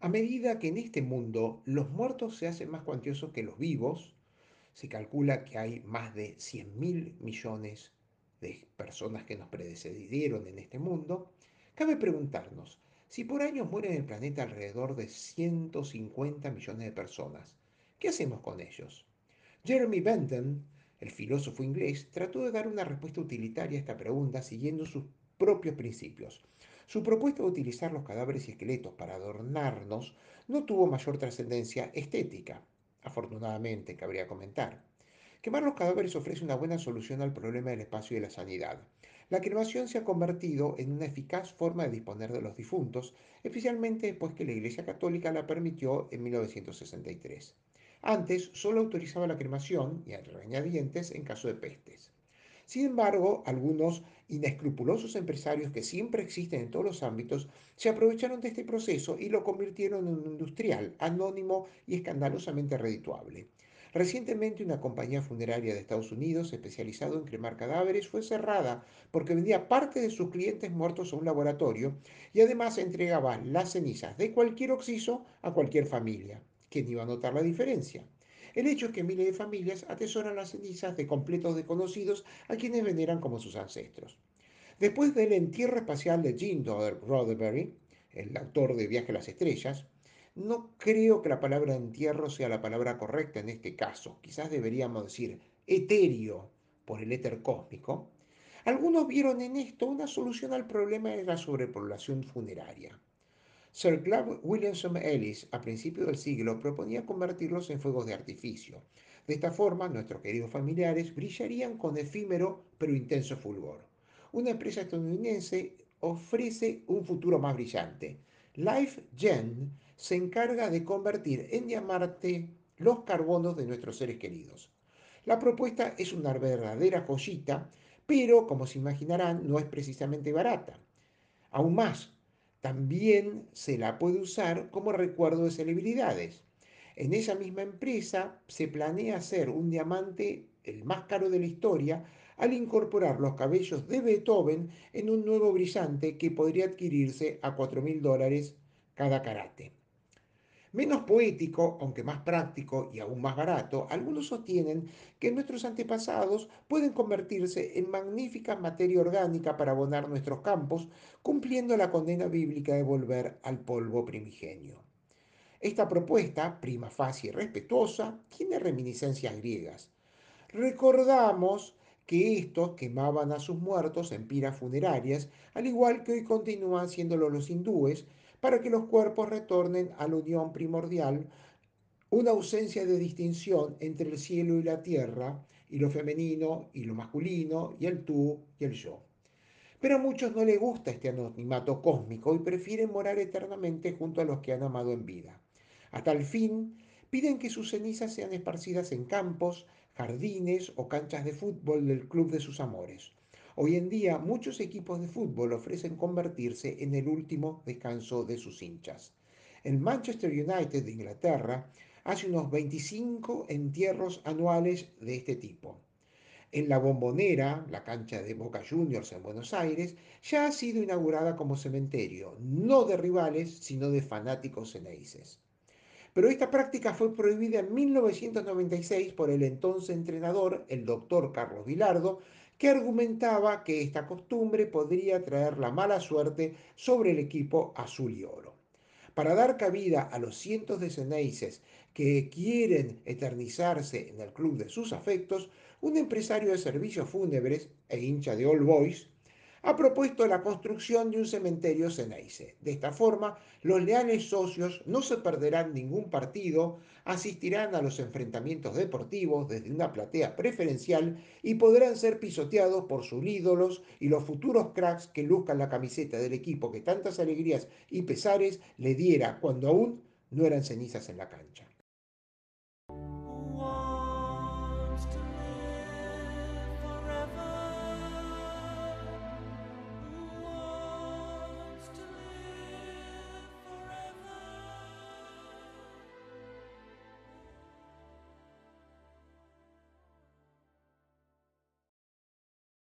A medida que en este mundo los muertos se hacen más cuantiosos que los vivos, se calcula que hay más de 100 mil millones de personas que nos predecedieron en este mundo, cabe preguntarnos, si por año mueren en el planeta alrededor de 150 millones de personas, ¿qué hacemos con ellos? Jeremy Bentham, el filósofo inglés, trató de dar una respuesta utilitaria a esta pregunta siguiendo sus propios principios. Su propuesta de utilizar los cadáveres y esqueletos para adornarnos no tuvo mayor trascendencia estética, afortunadamente, cabría comentar. Quemar los cadáveres ofrece una buena solución al problema del espacio y de la sanidad. La cremación se ha convertido en una eficaz forma de disponer de los difuntos, especialmente después que la Iglesia Católica la permitió en 1963. Antes solo autorizaba la cremación y regañadientes en caso de pestes. Sin embargo, algunos inescrupulosos empresarios que siempre existen en todos los ámbitos se aprovecharon de este proceso y lo convirtieron en un industrial, anónimo y escandalosamente redituable. Recientemente una compañía funeraria de Estados Unidos especializada en cremar cadáveres fue cerrada porque vendía parte de sus clientes muertos a un laboratorio y además entregaba las cenizas de cualquier occiso a cualquier familia. ¿Quién iba a notar la diferencia? El hecho es que miles de familias atesoran las cenizas de completos desconocidos a quienes veneran como sus ancestros. Después del entierro espacial de Gene Roddenberry, el autor de Viaje a las Estrellas, no creo que la palabra entierro sea la palabra correcta en este caso. Quizás deberíamos decir etéreo por el éter cósmico. Algunos vieron en esto una solución al problema de la sobrepoblación funeraria. Sir Clive Williamson Ellis, a principios del siglo, proponía convertirlos en fuegos de artificio. De esta forma, nuestros queridos familiares brillarían con efímero pero intenso fulgor. Una empresa estadounidense ofrece un futuro más brillante. Life Gen se encarga de convertir en diamante los carbonos de nuestros seres queridos. La propuesta es una verdadera joyita, pero como se imaginarán, no es precisamente barata. Aún más, también se la puede usar como recuerdo de celebridades. En esa misma empresa se planea hacer un diamante el más caro de la historia al incorporar los cabellos de Beethoven en un nuevo brillante que podría adquirirse a 4 mil dólares cada karate. Menos poético, aunque más práctico y aún más barato, algunos sostienen que nuestros antepasados pueden convertirse en magnífica materia orgánica para abonar nuestros campos, cumpliendo la condena bíblica de volver al polvo primigenio. Esta propuesta, prima facie y respetuosa, tiene reminiscencias griegas. Recordamos que estos quemaban a sus muertos en piras funerarias, al igual que hoy continúan haciéndolo los hindúes, para que los cuerpos retornen a la unión primordial, una ausencia de distinción entre el cielo y la tierra, y lo femenino y lo masculino, y el tú y el yo. Pero a muchos no les gusta este anonimato cósmico y prefieren morar eternamente junto a los que han amado en vida. A tal fin, piden que sus cenizas sean esparcidas en campos, jardines o canchas de fútbol del club de sus amores. Hoy en día muchos equipos de fútbol ofrecen convertirse en el último descanso de sus hinchas. El Manchester United de Inglaterra hace unos 25 entierros anuales de este tipo. En la Bombonera, la cancha de Boca Juniors en Buenos Aires, ya ha sido inaugurada como cementerio, no de rivales, sino de fanáticos ceneices. Pero esta práctica fue prohibida en 1996 por el entonces entrenador, el doctor Carlos Vilardo, que argumentaba que esta costumbre podría traer la mala suerte sobre el equipo azul y oro. Para dar cabida a los cientos de ceneices que quieren eternizarse en el club de sus afectos, un empresario de servicios fúnebres e hincha de All Boys ha propuesto la construcción de un cementerio Ceneice. De esta forma, los leales socios no se perderán ningún partido, asistirán a los enfrentamientos deportivos desde una platea preferencial y podrán ser pisoteados por sus ídolos y los futuros cracks que luzcan la camiseta del equipo que tantas alegrías y pesares le diera cuando aún no eran cenizas en la cancha.